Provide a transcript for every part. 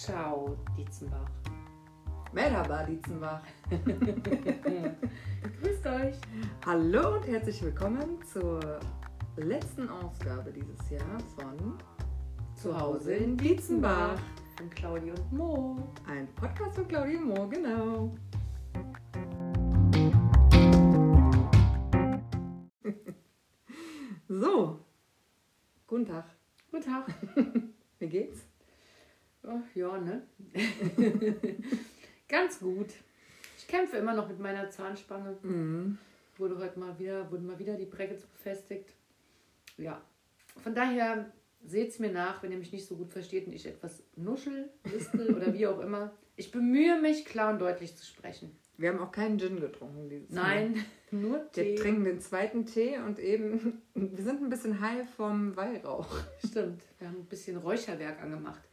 Ciao, Dietzenbach. Merhaba, Dietzenbach. Grüßt euch. Hallo und herzlich willkommen zur letzten Ausgabe dieses Jahr von Zuhause in Dietzenbach. Von Claudia und Mo. Ein Podcast von Claudia Mo, genau. So, guten Tag. Guten Tag. Wie geht's? Oh, ja, ne? Ganz gut. Ich kämpfe immer noch mit meiner Zahnspange. Mhm. Wurde heute mal wieder, wurden mal wieder die Brackets befestigt. Ja. Von daher seht es mir nach, wenn ihr mich nicht so gut versteht und ich etwas nuschel, lispel oder wie auch immer. Ich bemühe mich, klar und deutlich zu sprechen. Wir haben auch keinen Gin getrunken dieses Mal. Nein, nur Wir Tee. trinken den zweiten Tee und eben, wir sind ein bisschen high vom Weihrauch. Stimmt, wir haben ein bisschen Räucherwerk angemacht.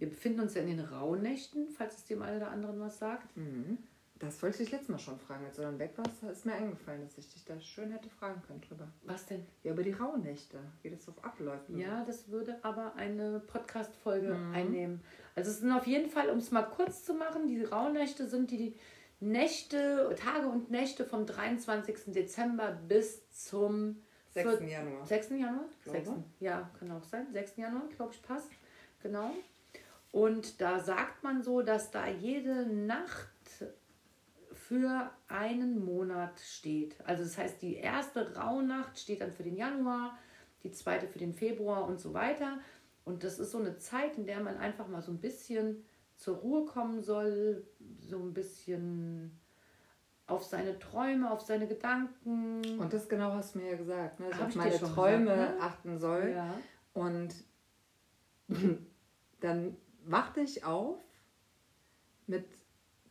Wir befinden uns ja in den Rauhnächten, falls es dem einen oder anderen was sagt. Mhm. Das wollte ich dich letztes Mal schon fragen. Als du dann weg warst, ist mir eingefallen, dass ich dich da schön hätte fragen können drüber. Was denn? Ja, über die Rauhnächte, wie das so abläuft. Ja, das würde aber eine Podcast-Folge Mhm. einnehmen. Also es sind auf jeden Fall, um es mal kurz zu machen, die Rauhnächte sind die Nächte, Tage und Nächte vom 23. Dezember bis zum 6. Januar. 6. Januar? Glaube. 6. Ja, kann auch sein. 6. Januar, glaube ich, passt. Genau. Und da sagt man so, dass da jede Nacht für einen Monat steht. Also das heißt, die erste Rauhnacht steht dann für den Januar, die zweite für den Februar und so weiter. Und das ist so eine Zeit, in der man einfach mal so ein bisschen zur Ruhe kommen soll, so ein bisschen auf seine Träume, auf seine Gedanken. Und das genau hast du mir ja gesagt, ne? dass ich auf meine Träume gesagt, ne? achten soll. ja. Und dann wachte ich auf mit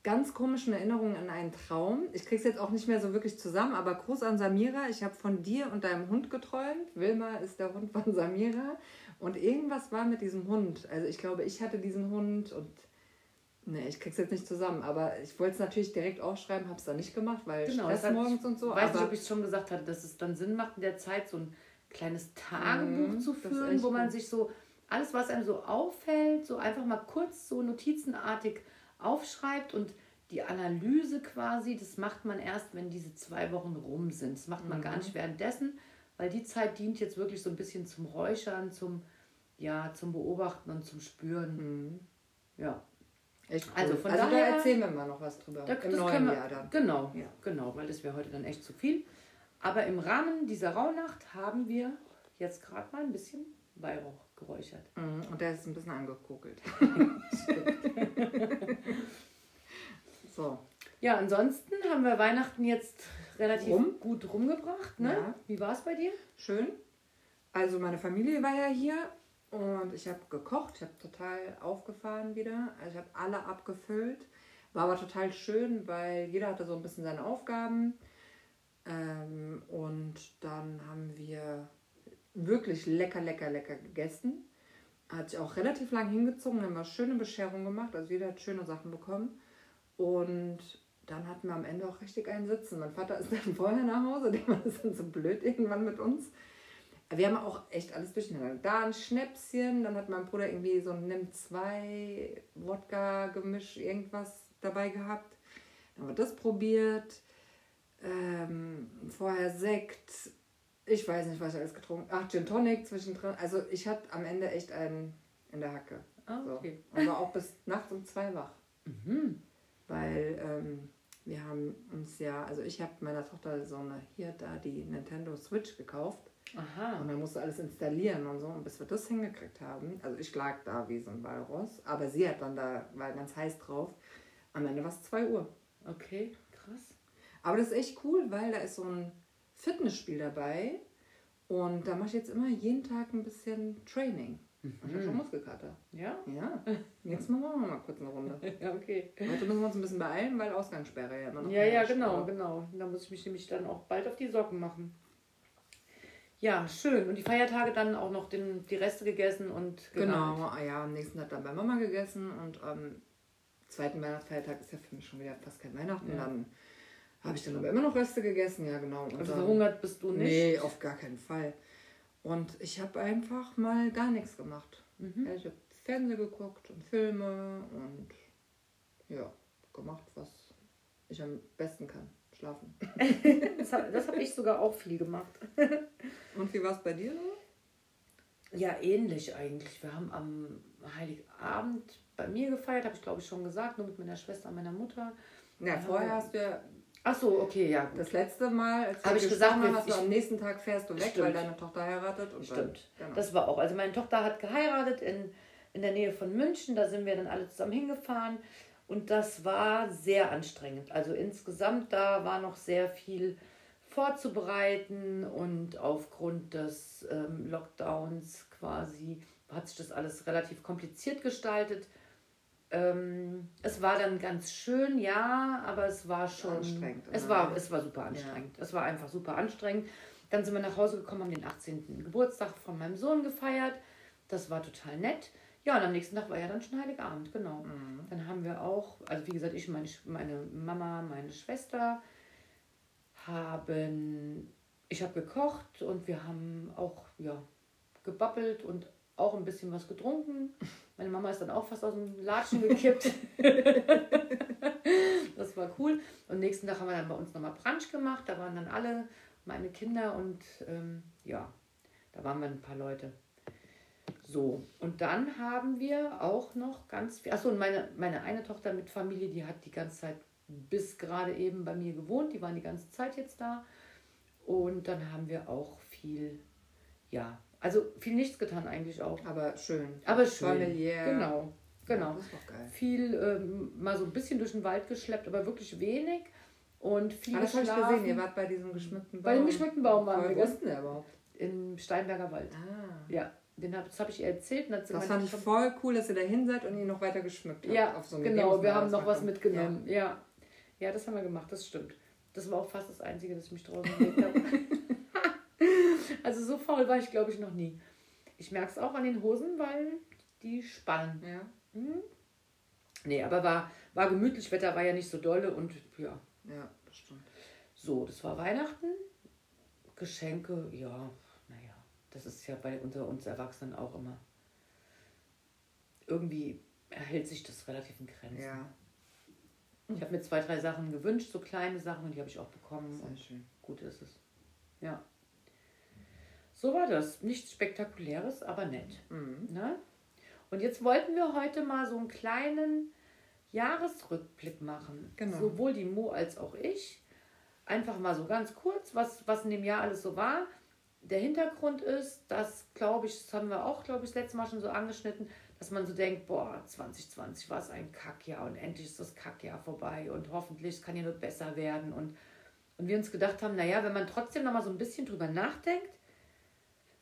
ganz komischen Erinnerungen an einen Traum. Ich krieg's jetzt auch nicht mehr so wirklich zusammen, aber Gruß an Samira. Ich habe von dir und deinem Hund geträumt. Wilma ist der Hund von Samira. Und irgendwas war mit diesem Hund. Also ich glaube, ich hatte diesen Hund und ne, ich krieg's jetzt nicht zusammen. Aber ich wollte es natürlich direkt aufschreiben, habe es dann nicht gemacht, weil Genau, Stress das hat- morgens und so. Ich weiß nicht, aber ob ich es schon gesagt hatte, dass es dann Sinn macht, in der Zeit so ein kleines Tagebuch Mhm, zu führen, wo man gut. sich so alles, was einem so auffällt, so einfach mal kurz so notizenartig aufschreibt und die Analyse quasi, das macht man erst, wenn diese zwei Wochen rum sind. Das macht man gar Mhm. nicht währenddessen, weil die Zeit dient jetzt wirklich so ein bisschen zum Räuchern, zum, ja, zum Beobachten und zum Spüren. Mhm. Ja, Echt cool. Also von also da daher- erzählen wir mal noch was drüber. Da- Im neuen können wir- Jahr dann. Genau, Ja. genau, weil das wäre heute dann echt zu viel. Aber im Rahmen dieser Rauhnacht haben wir jetzt gerade mal ein bisschen Weihrauch geräuchert. Mhm, Und der ist ein bisschen angekokelt. so, Ja, ansonsten haben wir Weihnachten jetzt relativ Rum? gut rumgebracht. Ne? Ja. Wie war es bei dir? schön. Also meine Familie war ja hier und ich habe gekocht. Ich habe total aufgefahren wieder. Also ich habe alle abgefüllt. War aber total schön, weil jeder hatte so ein bisschen seine Aufgaben. Ähm, und dann haben wir wirklich lecker, lecker, lecker gegessen. Hat sich auch relativ lang hingezogen, haben wir schöne Bescherung gemacht. Also jeder hat schöne Sachen bekommen. Und dann hatten wir am Ende auch richtig einen Sitzen. Mein Vater ist dann vorher nach Hause, der war dann so blöd irgendwann mit uns. Wir haben auch echt alles durcheinander. Da ein Schnäpschen, dann hat mein Bruder irgendwie so ein Nimm 2 Wodka-Gemisch, irgendwas dabei gehabt. Dann haben wir das probiert. Ähm, vorher Sekt. Ich weiß nicht, was ich alles getrunken Ach, Gin Tonic zwischendrin. Also ich hatte am Ende echt einen in der Hacke. Ah, So. okay. Und war auch bis nachts um zwei wach. Mhm. Weil ähm, wir haben uns ja, also ich habe meiner Tochter so eine, hier da die Nintendo Switch gekauft. Aha. Und dann musste alles installieren und so. Und bis wir das hingekriegt haben, also ich lag da wie so ein Walross, aber sie hat dann da, war ganz heiß drauf. Am Ende war es 2 Uhr. Okay, krass. Aber das ist echt cool, weil da ist so ein Fitnessspiel dabei. Und da mache ich jetzt immer jeden Tag ein bisschen Training. Und ich habe schon Muskelkater. Ja? Ja, jetzt machen wir mal kurz eine Runde. Ja, okay. Heute müssen wir uns ein bisschen beeilen, weil Ausgangssperre ja immer noch Ja, ja, genau, Aber- genau. Da muss ich mich nämlich dann auch bald auf die Socken machen. Ja, schön. Und die Feiertage dann auch noch den, die Reste gegessen und Genau, gegart. ah ja, am nächsten Tag dann bei Mama gegessen und am zweiten Weihnachtsfeiertag ist ja für mich schon wieder fast kein Weihnachten. Ja. Dann habe ich dann aber immer noch Reste gegessen, ja genau. Und Also dann, verhungert bist du nicht. Nee, auf gar keinen Fall. Und ich habe einfach mal gar nichts gemacht. Mhm. Ja, ich habe Fernsehen geguckt und Filme und ja, gemacht, was ich am besten kann. Schlafen. das habe hab ich sogar auch viel gemacht. und wie war es bei dir Ja, ähnlich eigentlich. Wir haben am Heiligabend bei mir gefeiert, habe ich glaube ich schon gesagt, nur mit meiner Schwester und meiner Mutter. Ja, vorher hast du ja Ach so, okay, ja. Gut. Das letzte Mal, als habe ich gesagt, hast du am nächsten Tag fährst du weg, stimmt. weil deine Tochter heiratet. Und stimmt. Dann, genau. Das war auch. Also meine Tochter hat geheiratet in, in der Nähe von München. Da sind wir dann alle zusammen hingefahren. Und das war sehr anstrengend. Also insgesamt da war noch sehr viel vorzubereiten und aufgrund des ähm, Lockdowns quasi hat sich das alles relativ kompliziert gestaltet. Ähm, es war dann ganz schön, ja, aber es war schon. Anstrengend. Es war, es war super anstrengend. Ja. Es war einfach super anstrengend. Dann sind wir nach Hause gekommen, haben den 18. Geburtstag von meinem Sohn gefeiert. Das war total nett. Ja, und am nächsten Tag war ja dann schon Heiligabend, genau. Mhm. Dann haben wir auch, also wie gesagt, ich, meine, meine Mama, meine Schwester haben, ich habe gekocht und wir haben auch, ja, gebabbelt und auch ein bisschen was getrunken. Meine Mama ist dann auch fast aus dem Latschen gekippt. das war cool. Und nächsten Tag haben wir dann bei uns nochmal Brunch gemacht. Da waren dann alle meine Kinder und ähm, ja, da waren wir ein paar Leute. So, und dann haben wir auch noch ganz viel. Achso, und meine, meine eine Tochter mit Familie, die hat die ganze Zeit bis gerade eben bei mir gewohnt. Die waren die ganze Zeit jetzt da. Und dann haben wir auch viel, ja, also viel nichts getan eigentlich auch. Aber schön. Aber schön. Familiär. Genau. Genau. Ja, das ist doch geil. Viel ähm, mal so ein bisschen durch den Wald geschleppt, aber wirklich wenig. Und viel ah, das habe ich gesehen, ihr wart bei diesem geschmückten Baum. Bei dem geschmückten Baum waren wir. Wo ist denn der überhaupt? Im Steinberger Wald. Ah. Ja. Den hab, das habe ich ihr erzählt. das fand ich voll cool, dass ihr da hin seid und ihn noch weiter geschmückt habt. Ja, so genau. Wir haben noch was mitgenommen. Ja. ja. ja. das haben wir gemacht, das stimmt. Das war auch fast das Einzige, dass ich mich draußen gelegt habe. also so faul war ich, glaube ich, noch nie. Ich merke es auch an den Hosen, weil die spannen. Ja. Mhm. Nee, aber war, war gemütlich, Wetter war ja nicht so dolle und ja. Ja, das stimmt. So, das war Weihnachten. Geschenke, ja, naja, das ist ja bei unter uns Erwachsenen auch immer. Irgendwie erhält sich das relativ in Grenzen. Ja. Ich habe mir zwei, drei Sachen gewünscht, so kleine Sachen, und die habe ich auch bekommen. Sehr schön. Gut ist es. Ja. So war das. Nichts Spektakuläres, aber nett. Mhm. Ne? Und jetzt wollten wir heute mal so einen kleinen Jahresrückblick machen. Genau. Sowohl die Mo als auch ich. Einfach mal so ganz kurz, was, was in dem Jahr alles so war. Der Hintergrund ist, dass, glaube ich, das haben wir auch, glaube ich, das letzte Mal schon so angeschnitten, dass man so denkt, boah, 2020 war es ein Kackjahr und endlich ist das Kackjahr vorbei und hoffentlich es kann ja nur besser werden. Und, und wir uns gedacht haben, naja, wenn man trotzdem noch mal so ein bisschen drüber nachdenkt,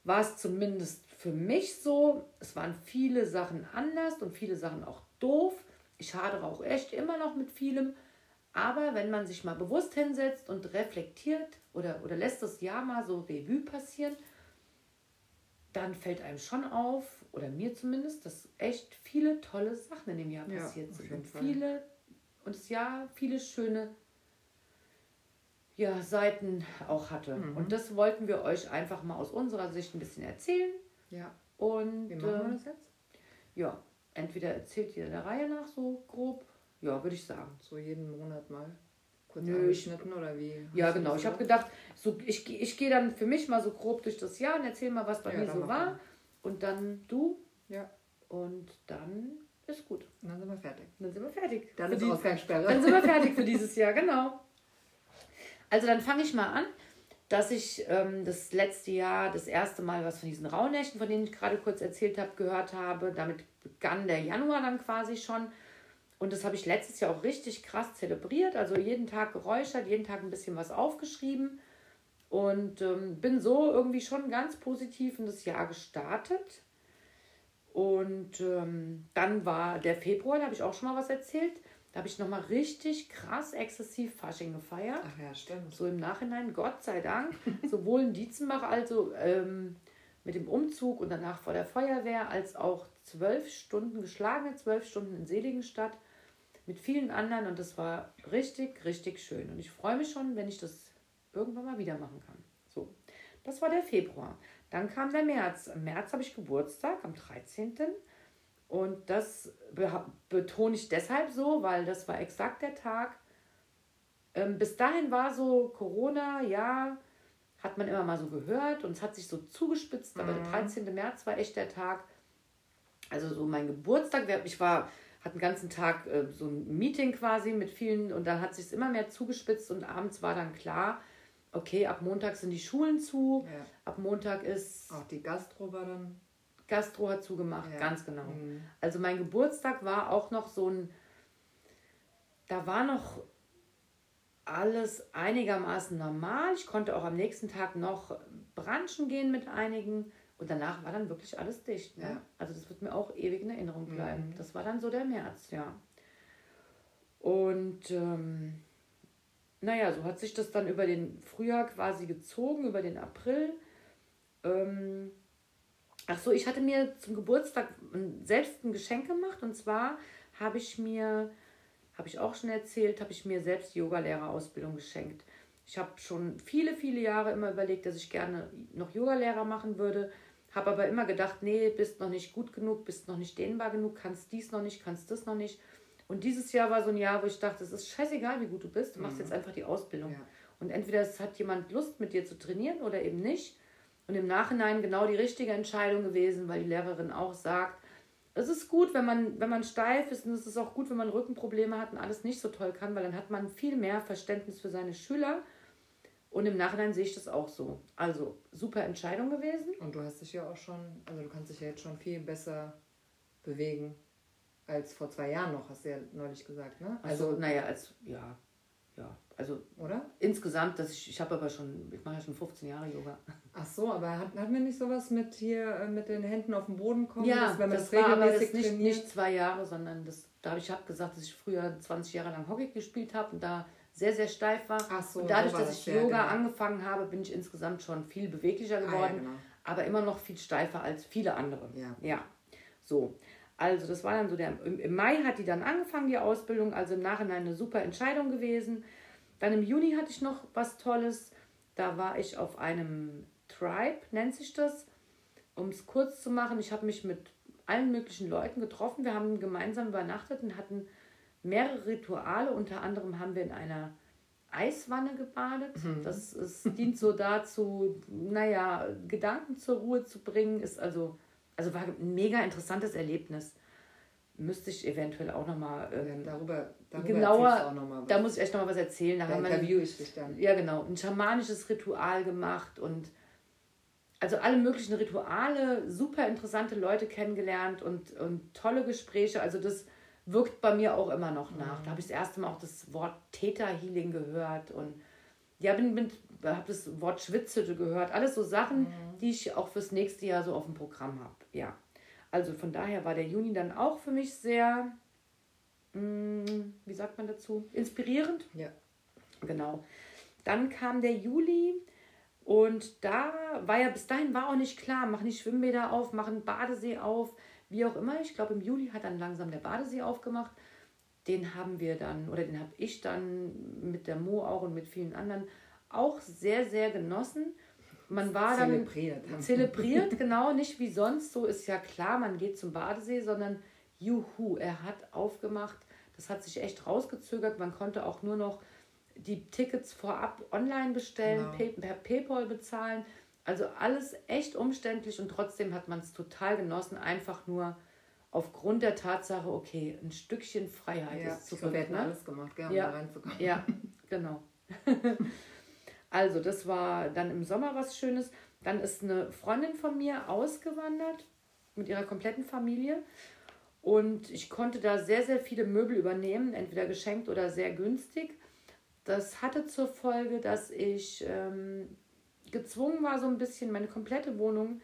war es zumindest für mich so, es waren viele Sachen anders und viele Sachen auch doof. Ich hadere auch echt immer noch mit vielem. Aber wenn man sich mal bewusst hinsetzt und reflektiert oder, oder lässt das Jahr mal so Revue passieren, dann fällt einem schon auf, oder mir zumindest, dass echt viele tolle Sachen in dem Jahr passiert ja, sind. Und viele, und das Jahr viele schöne ja, Seiten auch hatte. Mhm. Und das wollten wir euch einfach mal aus unserer Sicht ein bisschen erzählen. Ja. Und wie machen wir das jetzt? Ja, entweder erzählt ihr der Reihe nach so grob, ja, würde ich sagen. So jeden Monat mal kurz Nö, angeschnitten oder wie? Ja, genau. Ich habe gedacht, so, ich, ich gehe dann für mich mal so grob durch das Jahr und erzähle mal, was bei ja, mir so war. Und dann du. Ja. Und dann ist gut. Und dann sind wir fertig. Dann sind wir fertig. Dann ist Ausgangssperre. Dann sind wir fertig für dieses Jahr, genau. Also dann fange ich mal an, dass ich ähm, das letzte Jahr das erste Mal was von diesen Rauhnächten, von denen ich gerade kurz erzählt habe, gehört habe. Damit begann der Januar dann quasi schon. Und das habe ich letztes Jahr auch richtig krass zelebriert. Also jeden Tag geräuchert, jeden Tag ein bisschen was aufgeschrieben. Und ähm, bin so irgendwie schon ganz positiv in das Jahr gestartet. Und ähm, dann war der Februar, da habe ich auch schon mal was erzählt. Da habe ich nochmal richtig krass exzessiv Fasching gefeiert. Ach ja, stimmt. So im Nachhinein, Gott sei Dank. Sowohl in Dietzenbach, also ähm, mit dem Umzug und danach vor der Feuerwehr, als auch zwölf Stunden geschlagene, zwölf Stunden in Seligenstadt mit vielen anderen. Und das war richtig, richtig schön. Und ich freue mich schon, wenn ich das irgendwann mal wieder machen kann. So, das war der Februar. Dann kam der März. Im März habe ich Geburtstag, am 13. Und das betone ich deshalb so, weil das war exakt der Tag. Ähm, bis dahin war so Corona, ja, hat man immer mal so gehört und es hat sich so zugespitzt, aber der 13. Mhm. März war echt der Tag, also so mein Geburtstag, ich war, hatte den ganzen Tag äh, so ein Meeting quasi mit vielen und dann hat sich immer mehr zugespitzt und abends war dann klar, okay, ab Montag sind die Schulen zu, ja. ab Montag ist... Auch die Gastro war dann... Gastro hat zugemacht, ja. ganz genau. Mhm. Also mein Geburtstag war auch noch so ein, da war noch alles einigermaßen normal. Ich konnte auch am nächsten Tag noch branchen gehen mit einigen. Und danach war dann wirklich alles dicht. Ne? Ja. Also das wird mir auch ewig in Erinnerung bleiben. Mhm. Das war dann so der März, ja. Und ähm, naja, so hat sich das dann über den Frühjahr quasi gezogen, über den April. Ähm, ach so, ich hatte mir zum Geburtstag selbst ein Geschenk gemacht. Und zwar habe ich mir habe ich auch schon erzählt, habe ich mir selbst die Yogalehrerausbildung geschenkt. Ich habe schon viele, viele Jahre immer überlegt, dass ich gerne noch Yogalehrer machen würde, habe aber immer gedacht, nee, bist noch nicht gut genug, bist noch nicht dehnbar genug, kannst dies noch nicht, kannst das noch nicht. Und dieses Jahr war so ein Jahr, wo ich dachte, es ist scheißegal, wie gut du bist, du machst mhm. jetzt einfach die Ausbildung. Ja. Und entweder es hat jemand Lust, mit dir zu trainieren oder eben nicht. Und im Nachhinein genau die richtige Entscheidung gewesen, weil die Lehrerin auch sagt, es ist gut, wenn man, wenn man steif ist und es ist auch gut, wenn man Rückenprobleme hat und alles nicht so toll kann, weil dann hat man viel mehr Verständnis für seine Schüler. Und im Nachhinein sehe ich das auch so. Also super Entscheidung gewesen. Und du hast dich ja auch schon, also du kannst dich ja jetzt schon viel besser bewegen als vor zwei Jahren noch, hast du ja neulich gesagt, ne? Also, also naja, als, ja, ja, also oder? Insgesamt, dass ich, ich habe aber schon, ich mache ja schon 15 Jahre Yoga. Ach so, aber hat, hatten wir nicht sowas mit hier äh, mit den Händen auf den Boden kommen? Ja, dass, wenn man das, das war aber das nicht, nicht zwei Jahre, sondern das, da habe ich hab gesagt, dass ich früher 20 Jahre lang Hockey gespielt habe und da sehr, sehr steif war. Ach so, und dadurch, so dass ich Yoga genau. angefangen habe, bin ich insgesamt schon viel beweglicher geworden, ah, ja, genau. aber immer noch viel steifer als viele andere. Ja. ja. So. Also das war dann so der, im Mai hat die dann angefangen, die Ausbildung, also im Nachhinein eine super Entscheidung gewesen. Dann im Juni hatte ich noch was Tolles. Da war ich auf einem Tribe, nennt sich das. Um es kurz zu machen, ich habe mich mit allen möglichen Leuten getroffen. Wir haben gemeinsam übernachtet und hatten mehrere Rituale. Unter anderem haben wir in einer Eiswanne gebadet. Mhm. Das ist, dient so dazu, naja, Gedanken zur Ruhe zu bringen. Ist also, also war ein mega interessantes Erlebnis müsste ich eventuell auch nochmal ähm, ja, darüber, darüber genauer, noch da muss ich echt nochmal was erzählen. Da, da interview ich dich dann. Ja, genau. Ein schamanisches Ritual gemacht und also alle möglichen Rituale, super interessante Leute kennengelernt und, und tolle Gespräche. Also das wirkt bei mir auch immer noch nach. Mhm. Da habe ich das erste Mal auch das Wort Theta Healing gehört und ja, bin, bin habe das Wort Schwitzhütte gehört. Alles so Sachen, mhm. die ich auch fürs nächste Jahr so auf dem Programm habe. Ja. Also von daher war der Juni dann auch für mich sehr, mh, mm, wie sagt man dazu, inspirierend. Ja. Genau. Dann kam der Juli und da war ja bis dahin war auch nicht klar, machen die Schwimmbäder auf, machen Badesee auf, wie auch immer. Ich glaube, im Juli hat dann langsam der Badesee aufgemacht. Den haben wir dann, oder den habe ich dann mit der Mo auch und mit vielen anderen auch sehr, sehr genossen man war zelebriert. dann zelebriert, genau, nicht wie sonst. So ist ja klar, man geht zum Badesee, sondern juhu, er hat aufgemacht. Das hat sich echt rausgezögert. Man konnte auch nur noch die Tickets vorab online bestellen, genau. per PayPal bezahlen. Also alles echt umständlich und trotzdem hat man es total genossen, einfach nur aufgrund der Tatsache, okay, ein Stückchen Freiheit ja, ist zurück. Wir hätten ne? alles gemacht, gerne ja, da reinzukommen. Ja, genau. Also das war dann im Sommer was Schönes. Dann ist eine Freundin von mir ausgewandert mit ihrer kompletten Familie. Und ich konnte da sehr, sehr viele Möbel übernehmen, entweder geschenkt oder sehr günstig. Das hatte zur Folge, dass ich ähm, gezwungen war, so ein bisschen meine komplette Wohnung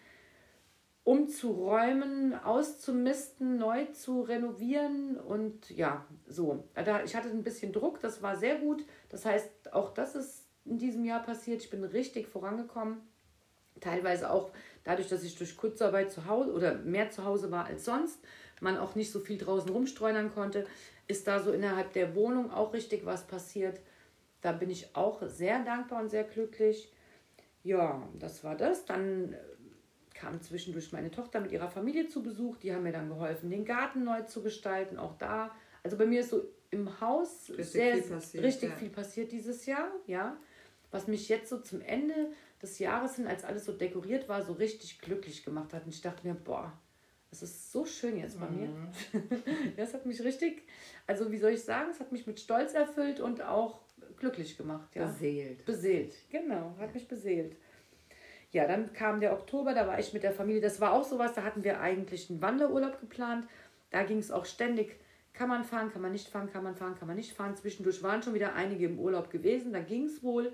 umzuräumen, auszumisten, neu zu renovieren und ja, so. Ich hatte ein bisschen Druck, das war sehr gut. Das heißt, auch das ist in diesem Jahr passiert. Ich bin richtig vorangekommen. Teilweise auch dadurch, dass ich durch Kurzarbeit zu Hause oder mehr zu Hause war als sonst, man auch nicht so viel draußen rumstreunern konnte, ist da so innerhalb der Wohnung auch richtig was passiert. Da bin ich auch sehr dankbar und sehr glücklich. Ja, das war das. Dann kam zwischendurch meine Tochter mit ihrer Familie zu Besuch. Die haben mir dann geholfen, den Garten neu zu gestalten, auch da. Also bei mir ist so im Haus Richtig sehr, viel passiert, richtig ja. viel passiert dieses Jahr, ja. Was mich jetzt so zum Ende des Jahres hin, als alles so dekoriert war, so richtig glücklich gemacht hat. Und ich dachte mir, boah, es ist so schön jetzt bei mir. Mhm. Das hat mich richtig, also wie soll ich sagen, es hat mich mit Stolz erfüllt und auch glücklich gemacht, ja. Beseelt. Beseelt, genau, hat mich beseelt. Ja, dann kam der Oktober, da war ich mit der Familie. Das war auch sowas, da hatten wir eigentlich einen Wanderurlaub geplant. Da ging es auch ständig, kann man fahren, kann man nicht fahren, kann man fahren, kann man nicht fahren. Zwischendurch waren schon wieder einige im Urlaub gewesen, da ging es wohl.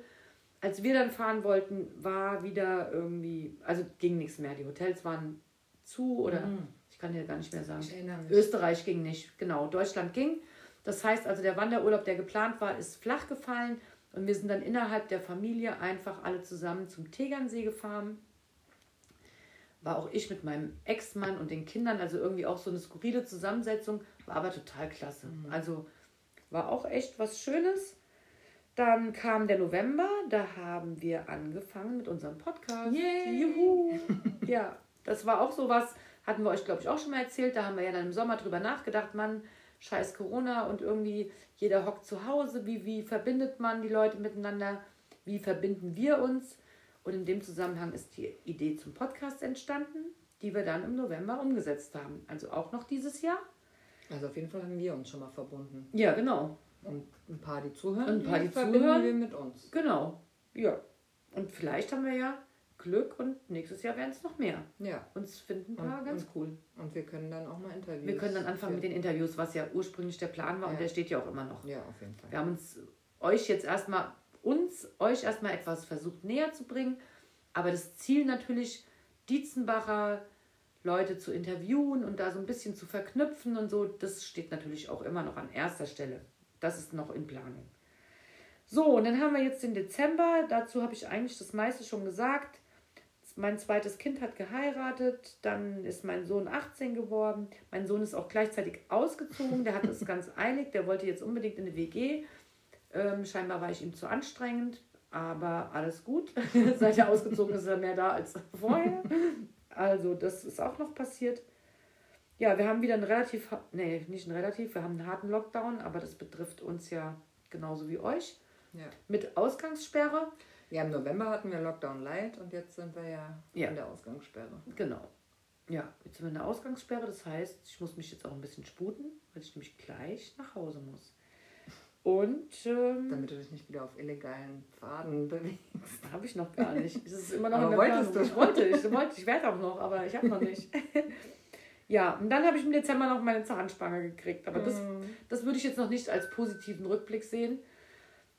Als wir dann fahren wollten, war wieder irgendwie, also ging nichts mehr. Die Hotels waren zu oder ich kann dir gar nicht mehr sagen. Österreich ging nicht, genau. Deutschland ging. Das heißt also, der Wanderurlaub, der geplant war, ist flach gefallen. Und wir sind dann innerhalb der Familie einfach alle zusammen zum Tegernsee gefahren. War auch ich mit meinem Ex-Mann und den Kindern, also irgendwie auch so eine skurrile Zusammensetzung, war aber total klasse. Also war auch echt was Schönes. Dann kam der November, da haben wir angefangen mit unserem Podcast. Yay! Juhu! Ja, das war auch sowas, hatten wir euch, glaube ich, auch schon mal erzählt. Da haben wir ja dann im Sommer drüber nachgedacht, Mann, scheiß Corona und irgendwie jeder hockt zu Hause. Wie, wie verbindet man die Leute miteinander? Wie verbinden wir uns? Und in dem Zusammenhang ist die Idee zum Podcast entstanden, die wir dann im November umgesetzt haben. Also auch noch dieses Jahr. Also auf jeden Fall haben wir uns schon mal verbunden. Ja, genau. Und ein paar, die zuhören, Und ein paar, die verbinden zuhören. wir mit uns. Genau. Ja. Und vielleicht haben wir ja Glück und nächstes Jahr werden es noch mehr. Ja. Uns finden ein paar Und- ganz und- cool. Und wir können dann auch mal Interviews. Wir können dann anfangen mit den Interviews, was ja ursprünglich der Plan war und Ja. der steht ja auch immer noch. Ja, auf jeden Fall. Wir haben uns euch jetzt erstmal, uns, euch erstmal etwas versucht näher zu bringen. Aber das Ziel natürlich, Dietzenbacher Leute zu interviewen und da so ein bisschen zu verknüpfen und so, das steht natürlich auch immer noch an erster Stelle. Das ist noch in Planung. So, und dann haben wir jetzt den Dezember. Dazu habe ich eigentlich das meiste schon gesagt. Mein zweites Kind hat geheiratet, dann ist mein Sohn 18 geworden. Mein Sohn ist auch gleichzeitig ausgezogen, der hatte es ganz eilig, der wollte jetzt unbedingt in eine WG. Ähm, scheinbar war ich ihm zu anstrengend, aber alles gut. Seit er ausgezogen ist, ist er mehr da als vorher. Also, das ist auch noch passiert. Ja, wir haben wieder einen relativ, nee, nicht einen relativ, wir haben einen harten Lockdown, aber das betrifft uns ja genauso wie euch. Ja. Mit Ausgangssperre. ja, im November hatten wir Lockdown Light und jetzt sind wir ja, Ja. in der Ausgangssperre. Genau. Ja, jetzt sind wir in der Ausgangssperre. Das heißt, ich muss mich jetzt auch ein bisschen sputen, weil ich nämlich gleich nach Hause muss. Und ähm, Damit du dich nicht wieder auf illegalen Pfaden bewegst. habe ich noch gar nicht. Es ist immer noch Aber in der wolltest Planung. du? Ich wollte, ich wollte, ich werde auch noch, aber ich habe noch nicht. ja, und dann habe ich im Dezember noch meine Zahnspange gekriegt. Aber das, das würde ich jetzt noch nicht als positiven Rückblick sehen.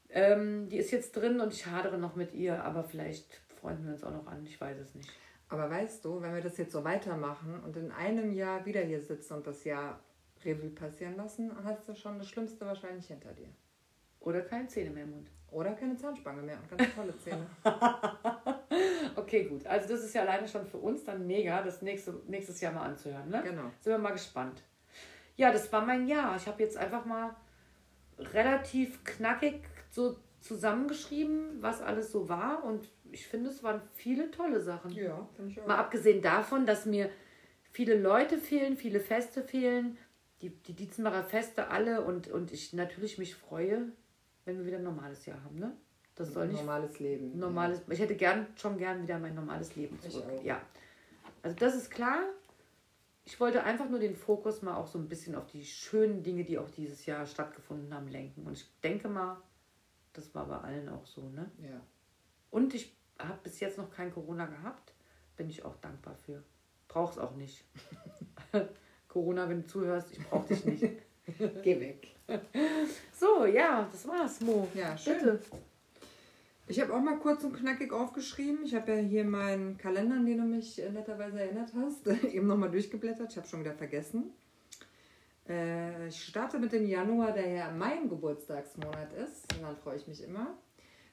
Ähm, die ist jetzt drin und ich hadere noch mit ihr, aber vielleicht freunden wir uns auch noch an. Ich weiß es nicht. Aber weißt du, wenn wir das jetzt so weitermachen und in einem Jahr wieder hier sitzen und das Jahr Revue passieren lassen, hast du schon das Schlimmste wahrscheinlich hinter dir. Oder keine Zähne mehr im Mund. Oder keine Zahnspange mehr und ganz tolle Zähne. Okay, gut. Also das ist ja alleine schon für uns dann mega, das nächste, nächstes Jahr mal anzuhören. Ne? Genau. Sind wir mal gespannt. Ja, das war mein Jahr. Ich habe jetzt einfach mal relativ knackig so zusammengeschrieben, was alles so war. Und ich finde, es waren viele tolle Sachen. Ja, finde ich auch. Mal abgesehen davon, dass mir viele Leute fehlen, viele Feste fehlen, die, die Dietzenbacher Feste alle und, und ich natürlich mich freue, wenn wir wieder ein normales Jahr haben. Ne? Das soll nicht normales Leben. normales. Ich hätte gern schon gern wieder mein normales Leben zurück. Ja. Also das ist klar. Ich wollte einfach nur den Fokus mal auch so ein bisschen auf die schönen Dinge, die auch dieses Jahr stattgefunden haben, lenken. Und ich denke mal, das war bei allen auch so, ne? Ja. ja. Und ich habe bis jetzt noch kein Corona gehabt. Bin ich auch dankbar für. Brauch's auch nicht. Corona, wenn du zuhörst, ich brauch dich nicht. Geh weg. So, ja, das war's, Mo. Ja, schön. Bitte. Ich habe auch mal kurz und knackig aufgeschrieben. Ich habe ja hier meinen Kalender, an den du mich äh, netterweise erinnert hast, eben nochmal durchgeblättert. Ich habe schon wieder vergessen. Äh, ich starte mit dem Januar, der ja mein Geburtstagsmonat ist. Und dann freue ich mich immer.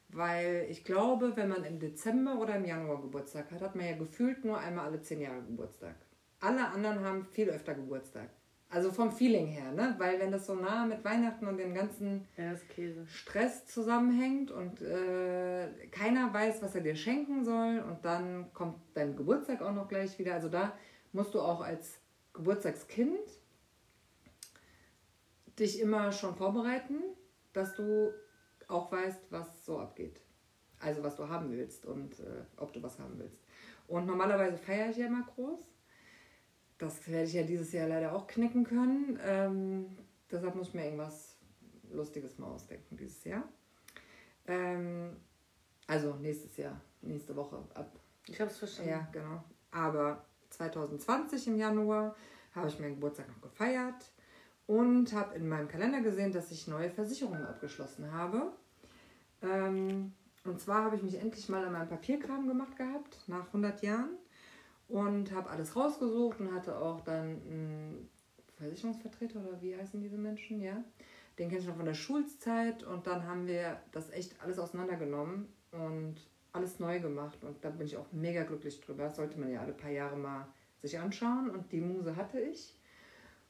Weil ich glaube, wenn man im Dezember oder im Januar Geburtstag hat, hat man ja gefühlt nur einmal alle zehn Jahre Geburtstag. Alle anderen haben viel öfter Geburtstag. Also vom Feeling her, ne? Weil wenn das so nah mit Weihnachten und dem ganzen Ja. Stress zusammenhängt und äh, keiner weiß, was er dir schenken soll und dann kommt dein Geburtstag auch noch gleich wieder. Also da musst du auch als Geburtstagskind dich immer schon vorbereiten, dass du auch weißt, was so abgeht. Also was du haben willst und äh, ob du was haben willst. Und normalerweise feiere ich ja immer groß. Das werde ich ja dieses Jahr leider auch knicken können. Ähm, deshalb muss ich mir irgendwas Lustiges mal ausdenken dieses Jahr. Ähm, also nächstes Jahr, nächste Woche ab. Ich habe es verstanden. Ja, genau. Aber 2020 im Januar habe ich meinen Geburtstag noch gefeiert und habe in meinem Kalender gesehen, dass ich neue Versicherungen abgeschlossen habe. Ähm, und zwar habe ich mich endlich mal an meinem Papierkram gemacht gehabt, nach 100 Jahren. Und habe alles rausgesucht und hatte auch dann einen Versicherungsvertreter oder wie heißen diese Menschen, ja. Den kenne ich noch von der Schulzeit und dann haben wir das echt alles auseinandergenommen und alles neu gemacht und da bin ich auch mega glücklich drüber. Das sollte man ja alle paar Jahre mal sich anschauen und die Muse hatte ich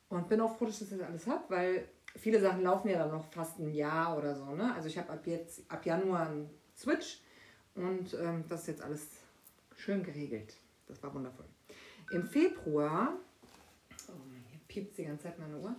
und bin auch froh, dass ich das alles habe, weil viele Sachen laufen ja dann noch fast ein Jahr oder so. Ne? Also ich habe ab jetzt, ab Januar einen Switch und ähm, das ist jetzt alles schön geregelt. Das war wundervoll. Im Februar, oh, hier piept die ganze Zeit meine Uhr.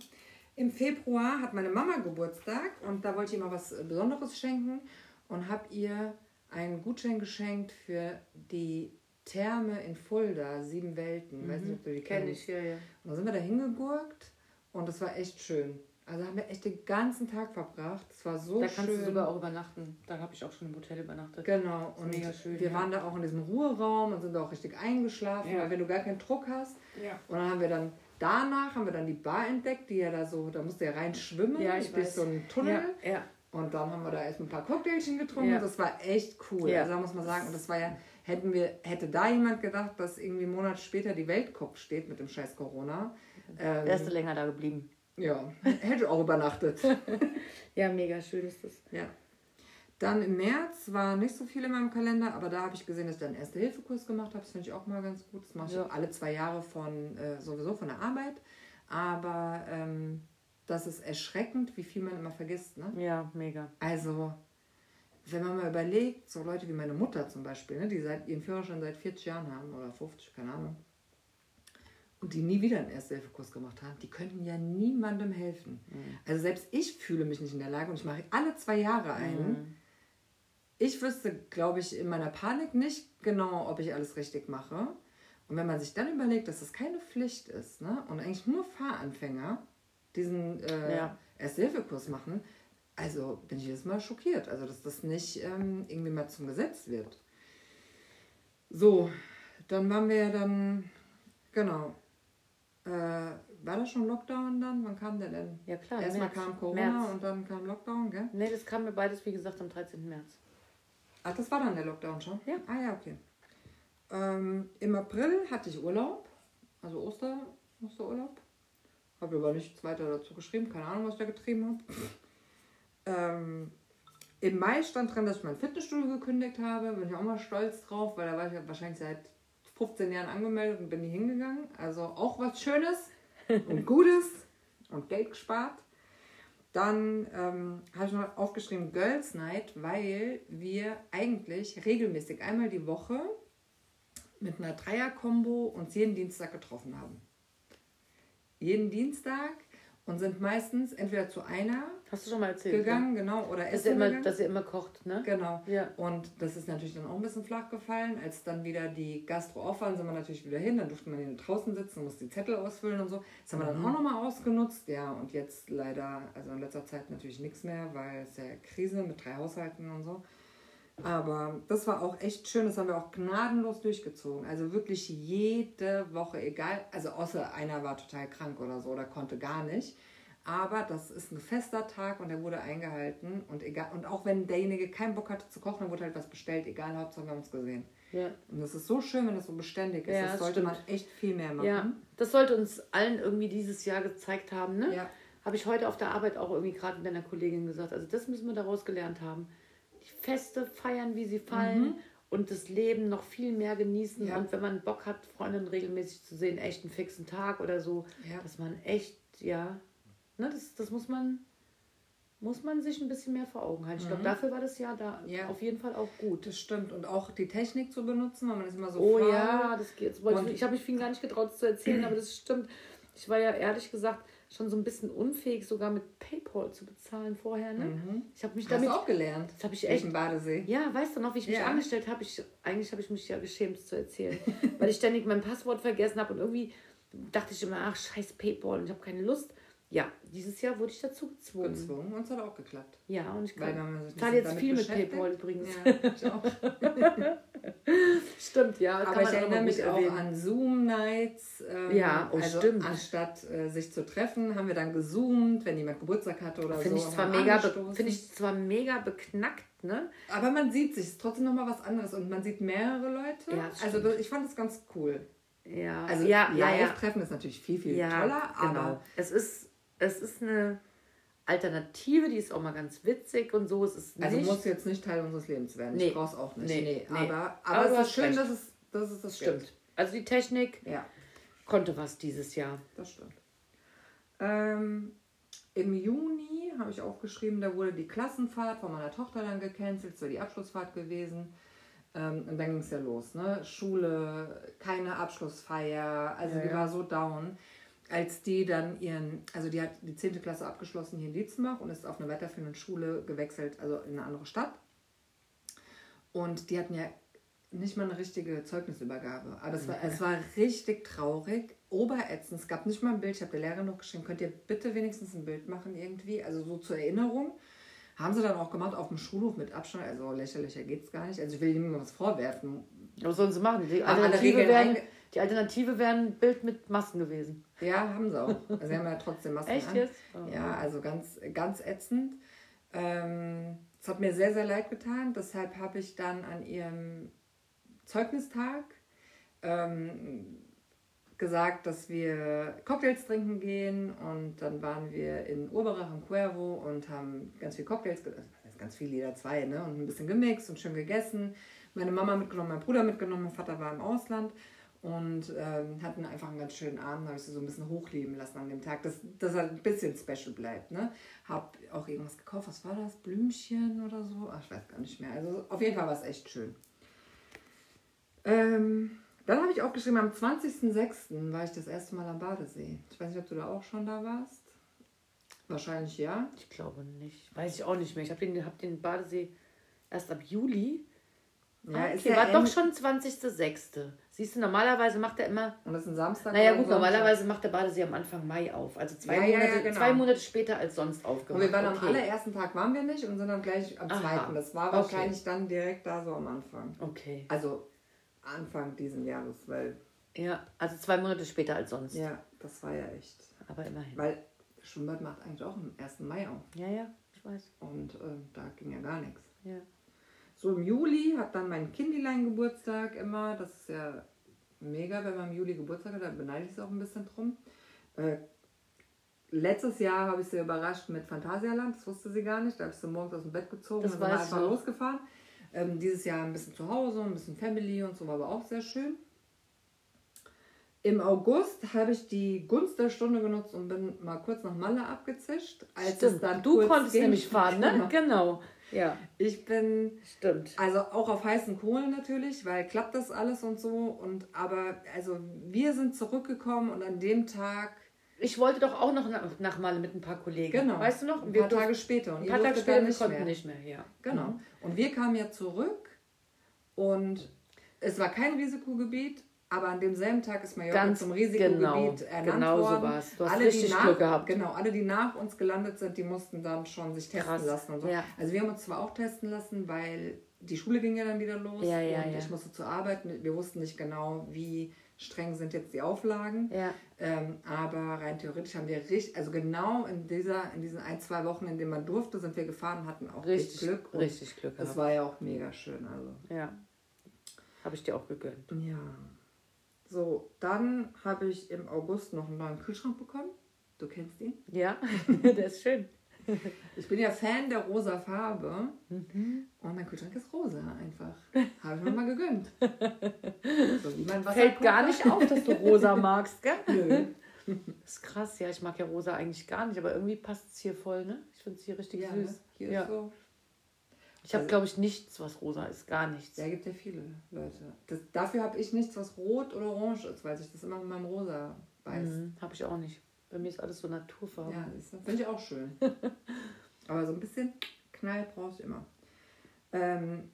Im Februar hat meine Mama Geburtstag und da wollte ich ihr mal was Besonderes schenken und habe ihr einen Gutschein geschenkt für die Therme in Fulda, Sieben Welten. Weiß nicht, ob du die Kenn kennst. ich, ja, ja. Und dann sind wir da hingegurkt und das war echt schön. Also haben wir echt den ganzen Tag verbracht. Es war so Da schön. kannst du sogar auch übernachten. Da habe ich auch schon im Hotel übernachtet. Genau, und mega schön, wir ja. waren da auch in diesem Ruheraum und sind da auch richtig eingeschlafen, Ja. weil wenn du gar keinen Druck hast. Ja. Und dann haben wir dann danach haben wir dann die Bar entdeckt, die ja da so, da musst du ja rein schwimmen Ja, ich durch weiß. so einen Tunnel. Ja, ja. Und dann haben wir da erst ein paar Cocktailchen getrunken. Ja. Das war echt cool. Ja. Also da muss man sagen, und das war ja, hätten wir, hätte da jemand gedacht, dass irgendwie einen Monat später die Welt Kopf steht mit dem scheiß Corona. Ähm, Wärst du länger da geblieben. Ja, hätte auch übernachtet. Ja, mega schön ist das. Ja. Dann im März war nicht so viel in meinem Kalender, aber da habe ich gesehen, dass ich dann einen Erste-Hilfe-Kurs gemacht habe. Das finde ich auch mal ganz gut. Das mache ich Ja. alle zwei Jahre von äh, sowieso von der Arbeit. Aber ähm, das ist erschreckend, wie viel man immer vergisst. Ne? Ja, mega. Also, wenn man mal überlegt, so Leute wie meine Mutter zum Beispiel, ne, die seit ihren Führerschein seit 40 Jahren haben oder 50, keine Ahnung, und die nie wieder einen Erste-Hilfe-Kurs gemacht haben, die könnten ja niemandem helfen. Also selbst ich fühle mich nicht in der Lage und ich mache alle zwei Jahre einen. Ich wüsste, glaube ich, in meiner Panik nicht genau, ob ich alles richtig mache. Und wenn man sich dann überlegt, dass das keine Pflicht ist ne, und eigentlich nur Fahranfänger diesen äh, Ja. Erste-Hilfe-Kurs machen, also bin ich jedes Mal schockiert. Also, dass das nicht ähm, irgendwie mal zum Gesetz wird. So, dann waren wir ja dann, genau. Äh, war das schon Lockdown dann? Wann kam der denn? Ja, klar. Erstmal März. kam Corona März. und dann kam Lockdown, gell? Nee, das kam mir beides, wie gesagt, am 13. März. Ach, das war dann der Lockdown schon? Ja. Ah ja, okay. Ähm, Im April hatte ich Urlaub, also Oster, Osterurlaub. Habe aber nichts weiter dazu geschrieben, keine Ahnung, was ich da getrieben habe. ähm, Im Mai stand drin, dass ich mein Fitnessstudio gekündigt habe. Bin ich auch mal stolz drauf, weil da war ich wahrscheinlich seit 15 Jahren angemeldet und bin nie hingegangen. Also auch was Schönes und Gutes und Geld gespart. Dann ähm, habe ich noch aufgeschrieben Girls Night, weil wir eigentlich regelmäßig einmal die Woche mit einer Dreier-Kombo uns jeden Dienstag getroffen haben. Jeden Dienstag und sind meistens entweder zu einer Hast du schon mal erzählt? gegangen, genau, oder Ja? Dass, essen immer, gegangen. dass ihr immer kocht, ne? Genau. Ja. Und das ist natürlich dann auch ein bisschen flach gefallen. Als dann wieder die Gastro auf waren, sind wir natürlich wieder hin. Dann durfte man hier draußen sitzen, musste die Zettel ausfüllen und so. Das haben wir dann auch nochmal ausgenutzt. Ja, und jetzt leider, also in letzter Zeit natürlich nichts mehr, weil es ja Krise mit drei Haushalten und so. Aber das war auch echt schön. Das haben wir auch gnadenlos durchgezogen. Also wirklich jede Woche, egal. Also außer einer war total krank oder so oder konnte gar nicht. Aber das ist ein fester Tag und der wurde eingehalten. Und, egal, und auch wenn derjenige keinen Bock hatte zu kochen, dann wurde halt was bestellt. Egal, Hauptsache wir haben uns gesehen. Ja. Und das ist so schön, wenn das so beständig ist. Ja, das das sollte man stimmt. echt viel mehr machen. ja. Das sollte uns allen irgendwie dieses Jahr gezeigt haben, ne? Ja. Habe ich heute auf der Arbeit auch irgendwie gerade mit einer Kollegin gesagt. Also das müssen wir daraus gelernt haben. Feste feiern, wie sie fallen und das Leben noch viel mehr genießen. Ja. Und wenn man Bock hat, Freundinnen regelmäßig zu sehen, echt einen fixen Tag oder so, Ja. dass man echt ja, ne, das, das muss man muss man sich ein bisschen mehr vor Augen halten. Ich glaube, dafür war das ja da Ja. auf jeden Fall auch gut. Das stimmt. Und auch die Technik zu benutzen, weil man ist immer so Oh faul. ja, das geht. Das ich ich habe mich vielen gar nicht getraut, das zu erzählen, aber das stimmt. Ich war ja ehrlich gesagt schon so ein bisschen unfähig, sogar mit PayPal zu bezahlen vorher. Ne? Ich habe mich Mhm. Hast damit. du auch gelernt? Das habe ich Echt? echt. Im Badesee. Ja, weißt du noch, wie ich mich Ja. angestellt habe? Ich, eigentlich habe ich mich ja geschämt, es zu erzählen. weil ich ständig mein Passwort vergessen habe und irgendwie dachte ich immer, ach, scheiß PayPal und ich habe keine Lust. Ja, dieses Jahr wurde ich dazu gezwungen. Gezwungen. Und es hat auch geklappt. Ja, und ich kann, zahle jetzt viel mit. PayPal übrigens. Ja, ich auch. Stimmt, ja. Aber ich erinnere mich auch an Zoom-Nights. Ähm, Ja, oh, also stimmt. Anstatt äh, sich zu treffen, haben wir dann gezoomt, wenn jemand Geburtstag hatte oder Finde so. finde ich zwar mega beknackt, ne? Aber man sieht sich, es ist trotzdem nochmal was anderes und man sieht mehrere Leute. Ja, also ich fand das ganz cool. Ja, Also ja, ja, ja. Live-Treffen ist natürlich viel, viel toller, genau. aber Es ist, es ist eine Alternative, die ist auch mal ganz witzig und so. Es ist also muss jetzt nicht Teil unseres Lebens werden. Nee. Ich brauch's auch nicht. Nee, Nee. Aber, Aber aber, es ist schön, recht. dass es, dass es das stimmt. gibt. Also die Technik Ja, konnte was dieses Jahr. das stimmt. Ähm, Im Juni habe ich aufgeschrieben, da wurde die Klassenfahrt von meiner Tochter dann gecancelt. Es war die Abschlussfahrt gewesen. Ähm, und dann ging es ja los. Ne? Schule, keine Abschlussfeier. Also Ja, die ja. war so down. Als die dann ihren, also die hat die 10. Klasse abgeschlossen hier in Dietzenbach und ist auf eine weiterführende Schule gewechselt, also in eine andere Stadt. Und die hatten ja nicht mal eine richtige Zeugnisübergabe. Aber es war, es war richtig traurig, oberätzend. Es gab nicht mal ein Bild. Ich habe der Lehrerin noch geschrieben, könnt ihr bitte wenigstens ein Bild machen irgendwie? Also so zur Erinnerung. Haben sie dann auch gemacht auf dem Schulhof mit Abstand. Also lächerlicher geht es gar nicht. Also ich will niemandem was vorwerfen. Was sollen sie machen? Die alle Alternative, Regeln einge- die Alternative wäre ein Bild mit Masken gewesen. Ja, haben sie auch. Also sie haben ja trotzdem Masken Echt an. jetzt? Oh. Ja, also ganz, ganz ätzend. Ähm, es hat mir sehr, sehr leid getan. Deshalb habe ich dann an ihrem Zeugnistag ähm, gesagt, dass wir Cocktails trinken gehen. Und dann waren wir in Urberach und Cuervo und haben ganz viel Cocktails, also ganz viel, jeder zwei, ne? Und ein bisschen gemixt und schön gegessen. Meine Mama mitgenommen, mein Bruder mitgenommen, mein Vater war im Ausland. Und ähm, hatten einfach einen ganz schönen Abend, habe ich sie so ein bisschen hochleben lassen an dem Tag, dass, dass er ein bisschen special bleibt. Ne? Hab auch irgendwas gekauft, was war das? Blümchen oder so? Ach, ich weiß gar nicht mehr. Also auf jeden Fall war es echt schön. Ähm, dann habe ich aufgeschrieben, am 20.06. war ich das erste Mal am Badesee. Ich weiß nicht, ob du da auch schon da warst. Wahrscheinlich ja. Ich glaube nicht. Weiß ich auch nicht mehr. Ich habe den, hab den Badesee erst ab Juli. Ja, Ah, ist okay, war doch schon 20.06. Siehst du, normalerweise macht er immer. Und das ist ein Samstag. Naja, gut, normalerweise macht der Badesee am Anfang Mai auf. Also zwei, Ja, ja, ja, Monate, genau. zwei Monate später als sonst Und aufgemacht. wir waren am okay. allerersten Tag waren wir nicht und sind dann gleich am Aha. zweiten. Das war Okay. wahrscheinlich dann direkt da so am Anfang. Okay. Also Anfang diesen Jahres, weil Ja, also zwei Monate später als sonst. ja, das war ja echt. Aber immerhin. Weil Schwimmbad macht eigentlich auch am 1. Mai auf Ja, ja, ich weiß. und äh, da ging ja gar nichts. Ja. So im Juli hat dann mein Kindilein Geburtstag immer. Das ist ja mega, wenn man im Juli Geburtstag hat. Da beneide ich es auch ein bisschen drum. Äh, letztes Jahr habe ich sie überrascht mit Phantasialand. Das wusste sie gar nicht. Da habe ich sie morgens aus dem Bett gezogen Das und dann sind ich einfach noch. losgefahren. Ähm, dieses Jahr ein bisschen zu Hause, ein bisschen Family und so war aber auch sehr schön. Im August habe ich die Gunst der Stunde genutzt und bin mal kurz nach Malle abgezischt. Als es Stimmt. dann du konntest ging. nämlich fahren, ne? Genau. Ja, Ich bin stimmt. also auch auf heißen Kohlen natürlich, weil klappt das alles und so. Und aber also wir sind zurückgekommen und an dem Tag, Ich wollte doch auch noch nach, nach Malle mit ein paar Kollegen. genau, Weißt du noch? ein Wir paar Tage durften- später. Und Ein paar Tage später wir nicht konnten mehr. nicht mehr, ja. Genau. Mhm. Und wir kamen ja zurück und es war kein Risikogebiet, aber an demselben Tag ist Mallorca Ganz zum Risikogebiet genau, ernannt genau so worden. war's. Du hast alle, richtig nach, Glück gehabt. Genau, alle, die nach uns gelandet sind, die mussten dann schon sich testen Krass. lassen und so. Ja. Also wir haben uns zwar auch testen lassen, weil die Schule ging ja dann wieder los Ja, ja, und ich musste zur Arbeit. Wir wussten nicht genau, wie streng sind jetzt die Auflagen. Ja, Ähm, aber rein theoretisch haben wir richtig, also genau in dieser, in diesen ein, zwei Wochen, in denen man durfte, sind wir gefahren, hatten auch richtig, Glück. Und richtig Glück das war ja auch mega schön. Also. Ja. Habe ich dir auch gegönnt. Ja. So, dann habe ich im August noch einen neuen Kühlschrank bekommen. Du kennst ihn. Ja, der ist schön. Ich bin ja Fan der rosa Farbe. Und mein Kühlschrank ist rosa einfach. Habe ich mir mal gegönnt. So wie mein Fällt gar nicht auf, dass du rosa magst, gell? Nö. Das ist krass, ja. Ich mag ja rosa eigentlich gar nicht, aber irgendwie passt es hier voll, ne? Ich finde es hier richtig Ja, süß. ne? Hier ja. ist so. Ich habe, Also- glaube ich, nichts, was rosa ist. Gar nichts. Ja, gibt ja viele Leute. Das, dafür habe ich nichts, was rot oder orange ist, weil sich das immer mit meinem Rosa beißt. Mhm, habe ich auch nicht. Bei mir ist alles so Naturfarben. Ja, finde ich auch schön. Aber so ein bisschen Knall brauchst du immer. Ähm,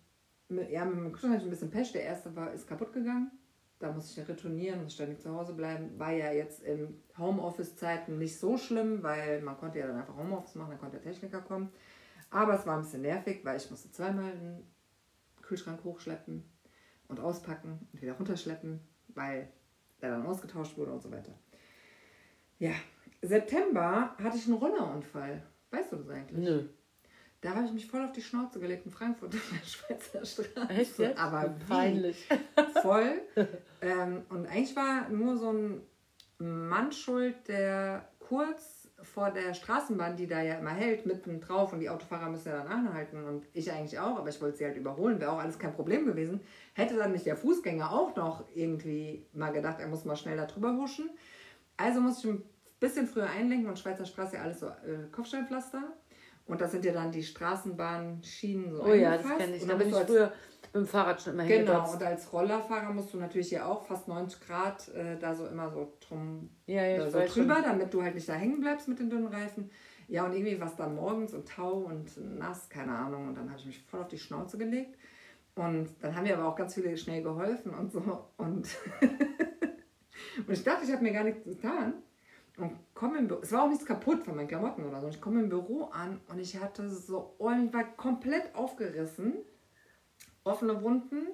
mit, ja, mit dem Kühlschrank hatte ich ein bisschen Pech. Der erste war, ist kaputt gegangen. Da musste ich retournieren, muss ständig zu Hause bleiben. War ja jetzt in Homeoffice-Zeiten nicht so schlimm, weil man konnte ja dann einfach Homeoffice machen, dann konnte der Techniker kommen. Aber es war ein bisschen nervig, weil ich musste zweimal den Kühlschrank hochschleppen und auspacken und wieder runterschleppen, weil der dann ausgetauscht wurde und so weiter. Ja, September hatte ich einen Rollerunfall. Weißt du das eigentlich? Nö. Da habe ich mich voll auf die Schnauze gelegt in Frankfurt auf der Schweizer Straße. Echt jetzt? Aber peinlich. voll. ähm, und eigentlich war nur so ein Mann schuld, der kurz vor der Straßenbahn, die da ja immer hält, mitten drauf und die Autofahrer müssen ja dann anhalten und ich eigentlich auch, aber ich wollte sie halt überholen, wäre auch alles kein Problem gewesen. Hätte dann nicht der Fußgänger auch noch irgendwie mal gedacht, er muss mal schnell da drüber huschen. Also musste ich ein bisschen früher einlenken und Schweizer Straße ja alles so äh, Kopfsteinpflaster. Und das sind ja dann die Straßenbahnschienen so Oh ja, das kenne ich. Da bin ich früher mit dem Fahrrad schon immer Genau, und als Rollerfahrer musst du natürlich hier auch fast 90 Grad äh, da so immer so drum Ja, ja, äh, so drüber, schon. damit du halt nicht da hängen bleibst mit den dünnen Reifen. Ja, und irgendwie was dann morgens und Tau und nass, keine Ahnung. Und dann habe ich mich voll auf die Schnauze gelegt. Und dann haben mir aber auch ganz viele schnell geholfen und so. Und, und ich dachte, ich habe mir gar nichts getan. Und komme im Büro, es war auch nichts kaputt von meinen Klamotten oder so. Ich komme im Büro an und ich hatte so, oh, ich war komplett aufgerissen offene Wunden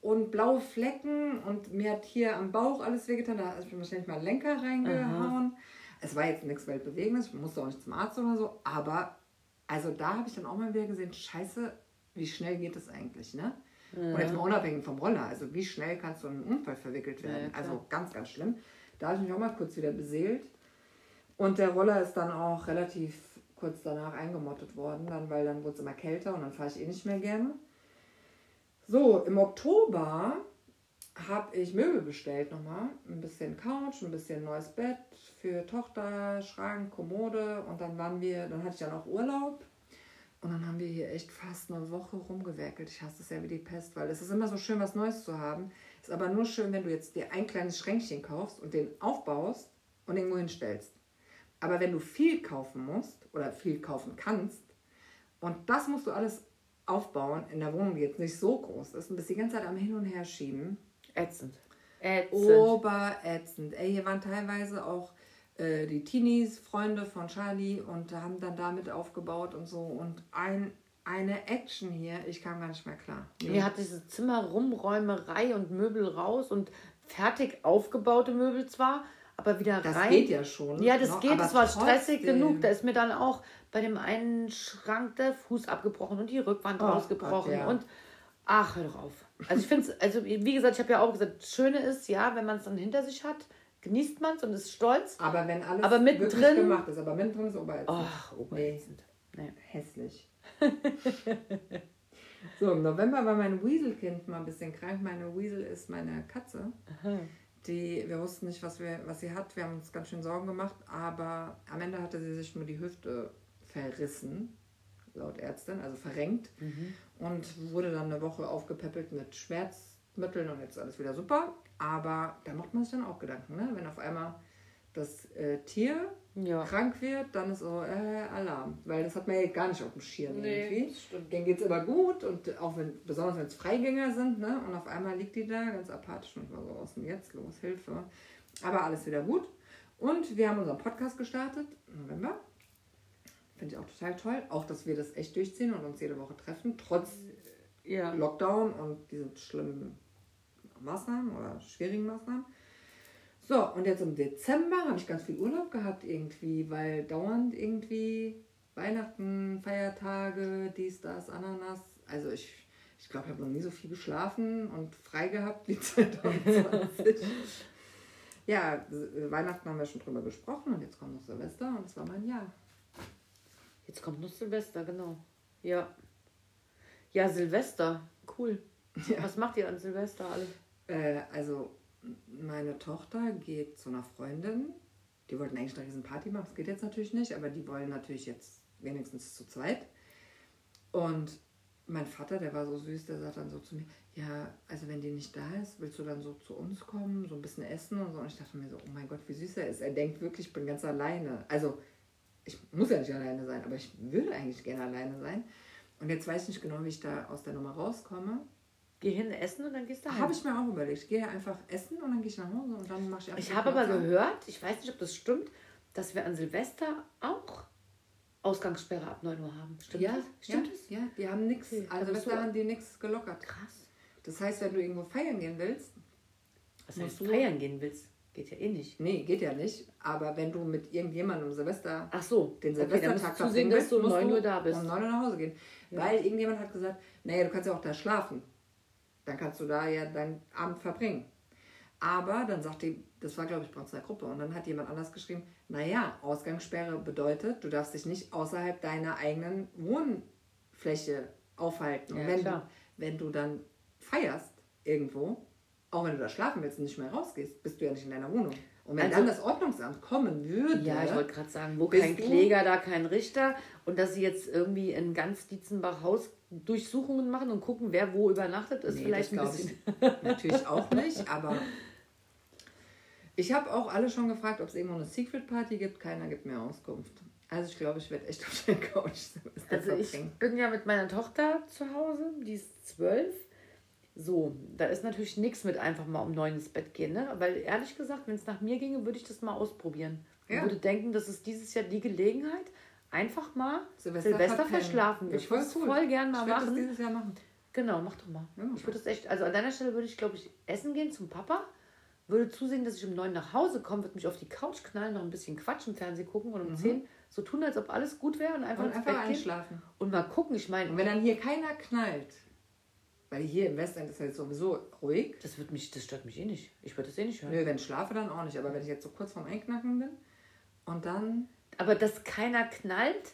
und blaue Flecken und mir hat hier am Bauch alles wehgetan. Da habe ich mir wahrscheinlich mal einen Lenker reingehauen. Es war jetzt nichts Weltbewegendes, ich musste auch nicht zum Arzt oder so, aber also da habe ich dann auch mal wieder gesehen, scheiße, wie schnell geht das eigentlich, ne? Und jetzt mal unabhängig vom Roller, also wie schnell kannst du in einen Unfall verwickelt werden? Ja, also ganz, ganz schlimm. Da habe ich mich auch mal kurz wieder beseelt. Und der Roller ist dann auch relativ kurz danach eingemottet worden, dann, weil dann wurde es immer kälter und dann fahre ich eh nicht mehr gerne. So, im Oktober habe ich Möbel bestellt nochmal. Ein bisschen Couch, ein bisschen neues Bett für Tochter, Schrank, Kommode. Und dann waren wir, dann hatte ich dann auch Urlaub. Und dann haben wir hier echt fast eine Woche rumgewerkelt. Ich hasse es ja wie die Pest, weil es ist immer so schön, was Neues zu haben. Ist aber nur schön, wenn du jetzt dir ein kleines Schränkchen kaufst und den aufbaust und irgendwo hinstellst. Aber wenn du viel kaufen musst oder viel kaufen kannst und das musst du alles aufbauen in der Wohnung, die jetzt nicht so groß ist und bist die ganze Zeit am Hin und Her schieben, Ätzend. Ätzend. oberätzend. Ey, hier waren teilweise auch äh, die Teenies, Freunde von Charlie und haben dann damit aufgebaut und so und ein, eine Action hier, ich kam gar nicht mehr klar. Hier hat diese Zimmerrumräumerei und Möbel raus und fertig aufgebaute Möbel zwar, aber wieder das rein. geht ja schon. Ja, das ne? geht, es war stressig genug. Da ist mir dann auch bei dem einen Schrank der Fuß abgebrochen und die Rückwand Oh rausgebrochen. Gott, ja. Und ach, hör doch auf. Also ich finde es, also wie gesagt, ich habe ja auch gesagt, das Schöne ist, ja, wenn man es dann hinter sich hat, genießt man es und ist stolz. Aber wenn alles Aber wirklich mittendrin- gemacht ist, aber mittendrin ist oberätzend. Ach, oberätzend. Nee. Hässlich. so, im November war mein Weaselkind mal ein bisschen krank. Meine Weasel ist meine Katze. Die, wir wussten nicht, was, wir, was sie hat. Wir haben uns ganz schön Sorgen gemacht. Aber am Ende hatte sie sich nur die Hüfte verrissen, laut Ärztin, also verrenkt. Und wurde dann eine Woche aufgepäppelt mit Schmerzmitteln und jetzt ist alles wieder super. Aber da macht man sich dann auch Gedanken, ne? wenn auf einmal das äh, Tier Ja. krank wird, dann ist so äh, Alarm. Weil das hat man ja gar nicht auf dem Schirm irgendwie. das stimmt. Denen geht es immer gut und auch wenn, besonders wenn es Freigänger sind, ne? Und auf einmal liegt die da ganz apathisch und war so, ist denn jetzt los? Hilfe. Aber alles wieder gut. Und wir haben unseren Podcast gestartet November. Finde ich auch total toll. Auch, dass wir das echt durchziehen und uns jede Woche treffen, trotz Ja. Lockdown und diesen schlimmen Maßnahmen oder schwierigen Maßnahmen. So, und jetzt im Dezember habe ich ganz viel Urlaub gehabt irgendwie, weil dauernd irgendwie Weihnachten, Feiertage, dies, das, Ananas. Also ich, ich glaube, ich habe noch nie so viel geschlafen und frei gehabt wie 2020. ja, S- Weihnachten haben wir schon drüber gesprochen und jetzt kommt noch Silvester und es war mein Jahr. Jetzt kommt noch Silvester, genau. Ja. Ja, Silvester. Cool. Ja. Was macht ihr an Silvester alle? Äh, also meine Tochter geht zu einer Freundin, Die wollten eigentlich eine riesen Party machen. Das geht jetzt natürlich nicht, aber die wollen natürlich jetzt wenigstens zu zweit. Und mein Vater, der war so süß, der sagt dann so zu mir, ja, also wenn die nicht da ist, willst du dann so zu uns kommen, so ein bisschen essen und so. Und ich dachte mir so, oh mein Gott, wie süß er ist. Er denkt wirklich, ich bin ganz alleine. Also ich muss ja nicht alleine sein, aber ich würde eigentlich gerne alleine sein. Und jetzt weiß ich nicht genau, wie ich da aus der Nummer rauskomme. Geh hin essen und dann gehst du heim. Habe ich mir auch überlegt. Ich gehe einfach essen und dann gehe ich nach Hause und dann mache ich Ich habe aber gehört, ich weiß nicht, ob das stimmt, dass wir an Silvester auch Ausgangssperre ab 9 Uhr haben. Stimmt ja, das? Stimmt ja, das? Ja, die haben nichts. Okay, Also aber bis so- dahin die nichts gelockert. Krass. Das heißt, wenn du irgendwo feiern gehen willst, Was heißt du- feiern gehen willst? Geht ja eh nicht. nee, geht ja nicht. Aber wenn du mit irgendjemandem Silvester Ach so, den okay, dann Silvestertag musst du zusehen, dass du um musst 9 Uhr da bist. Um 9 Uhr nach Hause gehen. Weil irgendjemand hat gesagt, naja, du kannst ja auch da schlafen. Dann kannst du da ja deinen Abend verbringen. Aber dann sagt die, das war glaube ich bei uns in der Gruppe, und dann hat jemand anders geschrieben, naja, Ausgangssperre bedeutet, du darfst dich nicht außerhalb deiner eigenen Wohnfläche aufhalten. Und Ja, wenn, klar. du, wenn du dann feierst irgendwo, auch wenn du da schlafen willst und nicht mehr rausgehst, bist du ja nicht in deiner Wohnung. Und wenn Also- dann das Ordnungsamt kommen würde, Ja, ich wollte gerade sagen, wo kein Kläger, da kein Richter. Und dass sie jetzt irgendwie in ganz Dietzenbach Hausdurchsuchungen machen und gucken, wer wo übernachtet, ist Nee, vielleicht ein bisschen. ich natürlich auch nicht, aber ich habe auch alle schon gefragt, ob es irgendwo eine Secret Party gibt. Keiner gibt mir Auskunft. Also ich glaube, ich werde echt auf der Couch Also ich bin ja mit meiner Tochter zu Hause, die ist zwölf. So, da ist natürlich nichts mit einfach mal um neun ins Bett gehen, ne? Weil ehrlich gesagt, wenn es nach mir ginge, würde ich das mal ausprobieren. Ja. würde denken, das ist dieses Jahr die Gelegenheit, einfach mal Silvester Silvester, verschlafen. Ja, ich würde es cool. voll gern mal Ich werde das machen. dieses Jahr machen. Genau, mach doch mal. Ja, ich würde das echt, also an deiner Stelle würde ich, glaube ich, essen gehen zum Papa, würde zusehen, dass ich um neun nach Hause komme, würde mich auf die Couch knallen, noch ein bisschen quatschen, Fernsehen gucken und um zehn so tun, als ob alles gut wäre und einfach Und ins einfach Bett gehen. einschlafen. Und mal gucken, ich meine, Und wenn dann hier keiner knallt, weil hier im Westend ist ja jetzt sowieso ruhig. das wird mich, das stört mich eh nicht. Ich würde das eh nicht hören. Nö, wenn ich schlafe, dann auch nicht. Aber wenn ich jetzt so kurz vorm Einknacken bin und dann. Aber dass keiner knallt,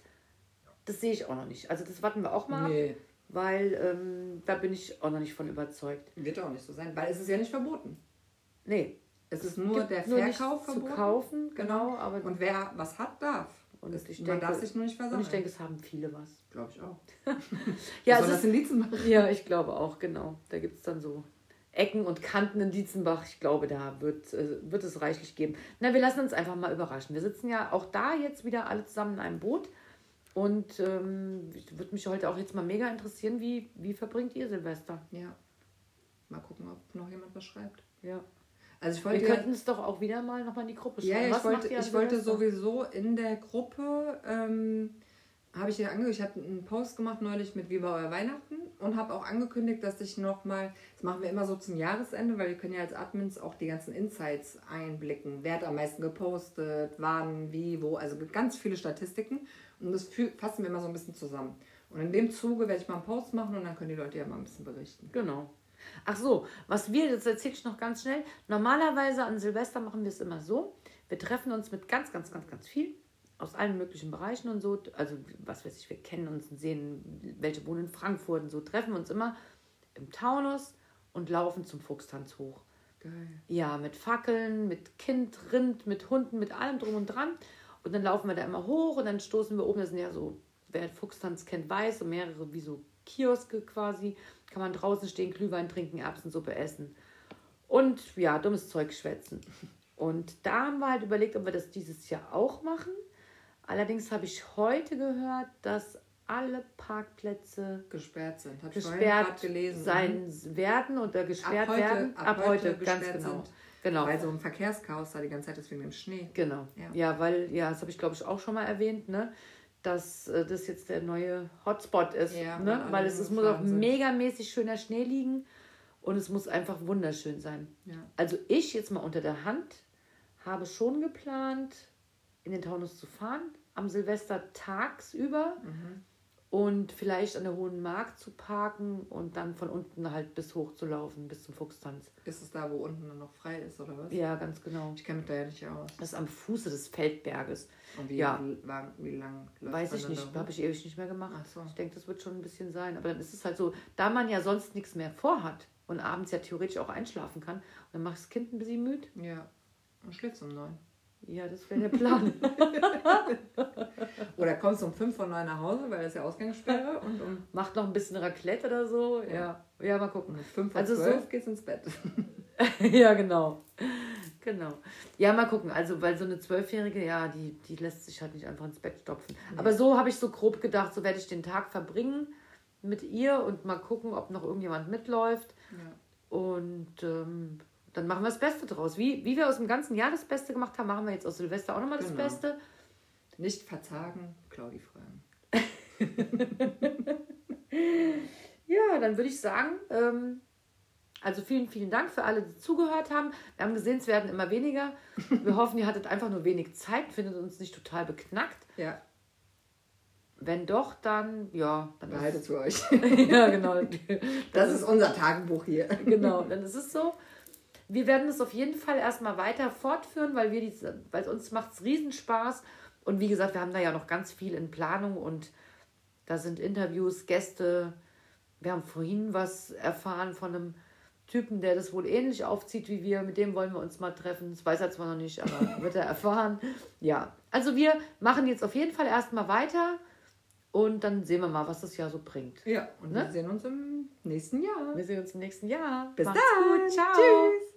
das sehe ich auch noch nicht. Also das warten wir auch mal ab, Nee, weil ähm, da bin ich auch noch nicht von überzeugt. wird auch nicht so sein, weil es ist ja nicht verboten. Nee. Es ist nur gibt der nur Verkauf zu verboten. kaufen, genau, aber Und wer was hat, darf. Und Es- ich man denke- darf sich nur nicht und versammeln. ich denke, es haben viele was. glaube ich auch. Ja, es ist, in Lietzenbach. ja, ich glaube auch, genau. Da gibt es dann so Ecken und Kanten in Dietzenbach. Ich glaube, da wird, äh, wird es reichlich geben. Na, wir lassen uns einfach mal überraschen. Wir sitzen ja auch da jetzt wieder alle zusammen in einem Boot. Und ähm, würde mich heute auch jetzt mal mega interessieren, wie, wie verbringt ihr Silvester? Ja. Mal gucken, ob noch jemand was schreibt. Ja. Also ich Wir wollte ja, könnten es doch auch wieder mal nochmal in die Gruppe schreiben. ja, ja, Was ich wollte, ich wollte sowieso in der Gruppe, ähm, habe ich ja angekündigt, ich habe einen Post gemacht neulich mit Wie war euer Weihnachten und habe auch angekündigt, dass ich nochmal, das machen wir immer so zum Jahresende, weil wir können ja als Admins auch die ganzen Insights einblicken. Wer hat am meisten gepostet, wann, wie, wo, also ganz viele Statistiken und das fassen wir immer so ein bisschen zusammen. Und in dem Zuge werde ich mal einen Post machen und dann können die Leute ja mal ein bisschen berichten. Genau. Ach so, was wir, das erzähle ich noch ganz schnell. Normalerweise an Silvester machen wir es immer so. Wir treffen uns mit ganz, ganz, ganz, ganz viel aus allen möglichen Bereichen und so. Also, was weiß ich, wir kennen uns und sehen, welche wohnen in Frankfurt und so. Treffen wir uns immer im Taunus und laufen zum Fuchstanz hoch. Geil. Ja, mit Fackeln, mit Kind, Rind, mit Hunden, mit allem drum und dran. Und dann laufen wir da immer hoch und dann stoßen wir oben, das sind ja so, wer Fuchstanz kennt, weiß, so mehrere wie so Kioske quasi. Kann man draußen stehen, Glühwein trinken, Erbsensuppe essen. Und ja, dummes Zeug schwätzen. Und da haben wir halt überlegt, ob wir das dieses Jahr auch machen. Allerdings habe ich heute gehört, dass alle Parkplätze Gesperrt sind. Hab gesperrt gelesen. sein werden oder gesperrt Ab heute- werden. ab Ab, heute, heute ganz genau. sind. Genau. Weil so ein Verkehrschaos da die ganze Zeit ist wegen dem Schnee. Genau. Ja. Ja, weil, ja, das habe ich glaube ich auch schon mal erwähnt, ne? Dass äh, das jetzt der neue Hotspot ist. Ja, weil ne? Weil es, es muss auch megamäßig schöner Schnee liegen und es muss einfach wunderschön sein. Ja. Also ich jetzt mal unter der Hand habe schon geplant, in den Taunus zu fahren, am Silvester tagsüber Mhm. Und vielleicht an der Hohen Markt zu parken und dann von unten halt bis hoch zu laufen, bis zum Fuchstanz. Ist es da, wo unten dann noch frei ist, oder was? Ja, ganz genau. Ich kenne mich da ja nicht aus. Das ist am Fuße des Feldberges. Und wie, Ja. wie, lang, wie lang Weiß ich nicht, habe ich ewig nicht mehr gemacht. Ach so. Ich denke, das wird schon ein bisschen sein. Aber dann ist es halt so, da man ja sonst nichts mehr vorhat und abends ja theoretisch auch einschlafen kann, dann macht das Kind ein bisschen müde. Ja. Und schläfst um neun. Ja, das wäre der Plan. oder kommst du um 5 von 9 nach Hause, weil das ist ja Ausgangssperre und um Macht noch ein bisschen Raclette oder so. Ja, ja, mal gucken. 5 vor Also 12 so- gehst ins Bett. ja, genau. Genau. Ja, mal gucken. Also, weil so eine Zwölfjährige, ja, die, die lässt sich halt nicht einfach ins Bett stopfen. Aber so habe ich so grob gedacht, so werde ich den Tag verbringen mit ihr und mal gucken, ob noch irgendjemand mitläuft. Ja. Und ähm, dann machen wir das Beste draus. Wie, wie wir aus dem ganzen Jahr das Beste gemacht haben, machen wir jetzt aus Silvester auch nochmal das Genau. Beste. Nicht verzagen, Claudi fragen. Ja, dann würde ich sagen, ähm, also vielen, vielen Dank für alle, die zugehört haben. Wir haben gesehen, es werden immer weniger. Wir hoffen, ihr hattet einfach nur wenig Zeit, findet uns nicht total beknackt. Ja, Wenn doch, dann ja, dann behaltet ist, für euch. ja genau. Das ist unser Tagebuch hier. genau, dann ist es so. Wir werden es auf jeden Fall erstmal weiter fortführen, weil wir diese, weil uns macht es Riesenspaß. Und wie gesagt, wir haben da ja noch ganz viel in Planung und da sind Interviews, Gäste. Wir haben vorhin was erfahren von einem Typen, der das wohl ähnlich aufzieht wie wir. Mit dem wollen wir uns mal treffen. Das weiß er zwar noch nicht, aber wird er erfahren. Ja, also wir machen jetzt auf jeden Fall erstmal weiter und dann sehen wir mal, was das Jahr so bringt. Ja, und Ne? wir sehen uns im nächsten Jahr. Wir sehen uns im nächsten Jahr. Bis Macht's dann. gut. Ciao. Tschüss.